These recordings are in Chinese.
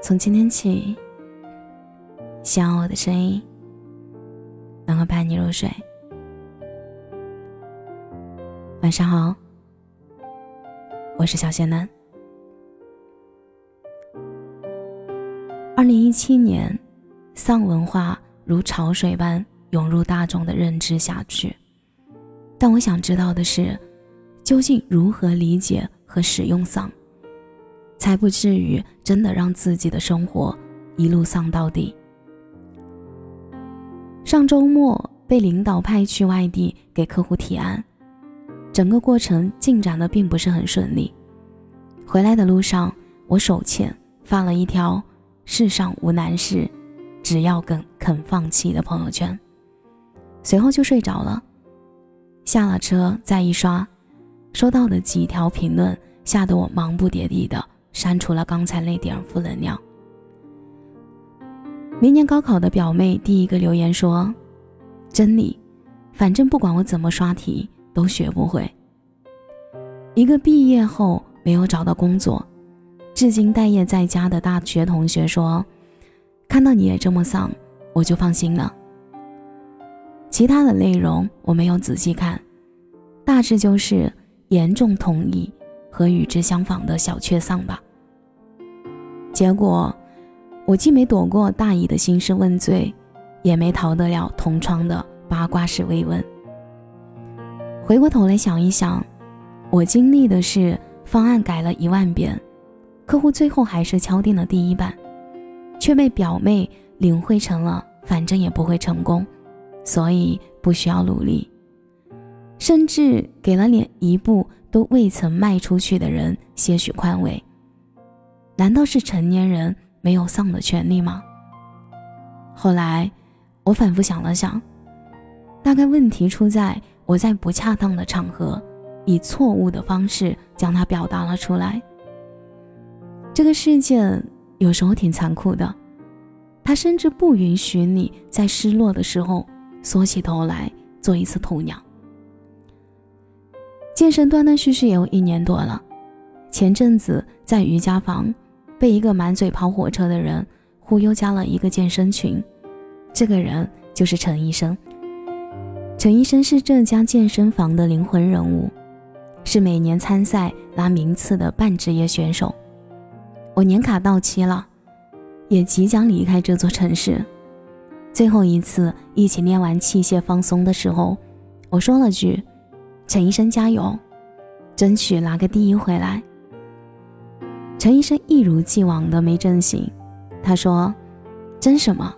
从今天起，希望我的声音能够伴你入睡。晚上好，我是小仙男。二零一七年，丧文化如潮水般涌入大众的认知下去，但我想知道的是，究竟如何理解和使用丧？才不至于真的让自己的生活一路丧到底。上周末被领导派去外地给客户提案，整个过程进展的并不是很顺利。回来的路上，我手欠发了一条“世上无难事，只要肯肯放弃”的朋友圈，随后就睡着了。下了车再一刷，收到的几条评论吓得我忙不迭地的。删除了刚才那点负能量。明年高考的表妹第一个留言说：“真理，反正不管我怎么刷题都学不会。”一个毕业后没有找到工作，至今待业在家的大学同学说：“看到你也这么丧，我就放心了。”其他的内容我没有仔细看，大致就是严重同意。和与之相仿的小确丧吧。结果，我既没躲过大姨的兴师问罪，也没逃得了同窗的八卦式慰问。回过头来想一想，我经历的是方案改了一万遍，客户最后还是敲定了第一版，却被表妹领会成了反正也不会成功，所以不需要努力，甚至给了连一步。都未曾迈出去的人些许宽慰，难道是成年人没有丧的权利吗？后来，我反复想了想，大概问题出在我在不恰当的场合，以错误的方式将它表达了出来。这个世界有时候挺残酷的，它甚至不允许你在失落的时候缩起头来做一次鸵鸟。健身断断续续也有一年多了，前阵子在瑜伽房被一个满嘴跑火车的人忽悠加了一个健身群，这个人就是陈医生。陈医生是这家健身房的灵魂人物，是每年参赛拿名次的半职业选手。我年卡到期了，也即将离开这座城市。最后一次一起练完器械放松的时候，我说了句。陈医生加油，争取拿个第一回来。陈医生一如既往的没正醒，他说：“争什么？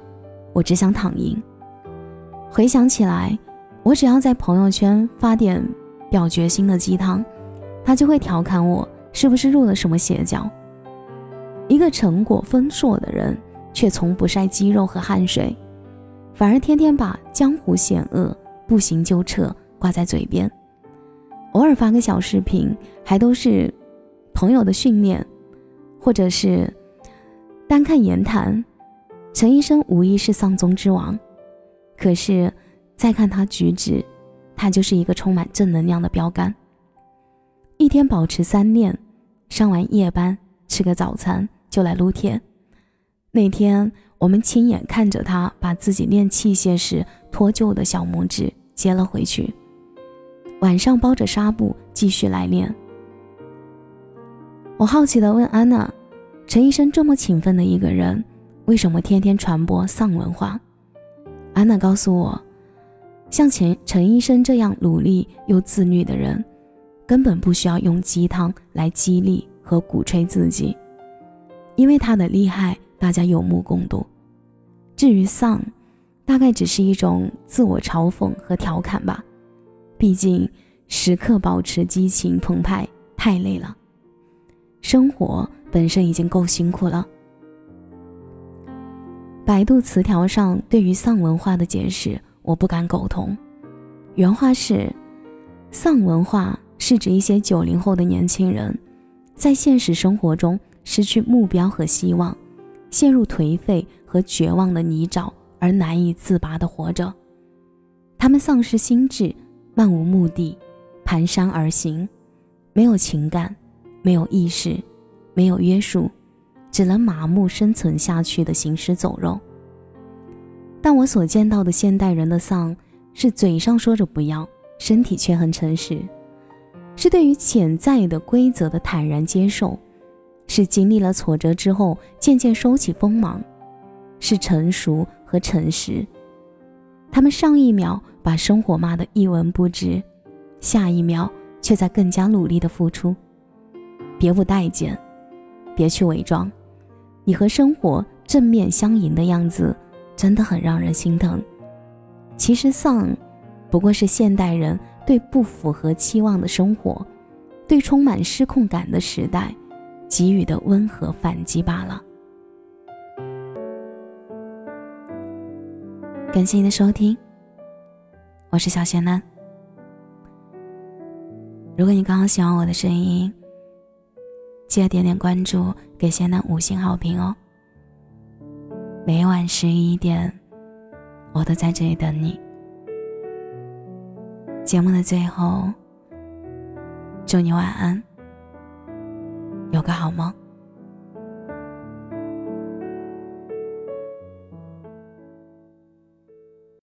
我只想躺赢。”回想起来，我只要在朋友圈发点表决心的鸡汤，他就会调侃我是不是入了什么邪教。一个成果丰硕的人，却从不晒肌肉和汗水，反而天天把“江湖险恶，不行就撤”挂在嘴边。偶尔发个小视频，还都是朋友的训练，或者是单看言谈，陈医生无疑是丧宗之王。可是再看他举止，他就是一个充满正能量的标杆。一天保持三练，上完夜班吃个早餐就来撸铁。那天我们亲眼看着他把自己练器械时脱臼的小拇指接了回去。晚上包着纱布继续来练。我好奇的问安娜：“陈医生这么勤奋的一个人，为什么天天传播丧文化？”安娜告诉我，像陈陈医生这样努力又自律的人，根本不需要用鸡汤来激励和鼓吹自己，因为他的厉害大家有目共睹。至于丧，大概只是一种自我嘲讽和调侃吧。毕竟，时刻保持激情澎湃太累了，生活本身已经够辛苦了。百度词条上对于丧文化的解释，我不敢苟同。原话是：丧文化是指一些九零后的年轻人，在现实生活中失去目标和希望，陷入颓废和绝望的泥沼而难以自拔的活着，他们丧失心智。漫无目的，蹒跚而行，没有情感，没有意识，没有约束，只能麻木生存下去的行尸走肉。但我所见到的现代人的丧，是嘴上说着不要，身体却很诚实，是对于潜在的规则的坦然接受，是经历了挫折之后渐渐收起锋芒，是成熟和诚实。他们上一秒把生活骂得一文不值，下一秒却在更加努力的付出。别无待见，别去伪装，你和生活正面相迎的样子。真的很让人心疼。其实丧，不过是现代人对不符合期望的生活，对充满失控感的时代，给予的温和反击罢了。感谢您的收听，我是小贤男。如果你刚好喜欢我的声音，记得点点关注，给仙丹五星好评哦。每晚十一点，我都在这里等你。节目的最后，祝你晚安，有个好梦。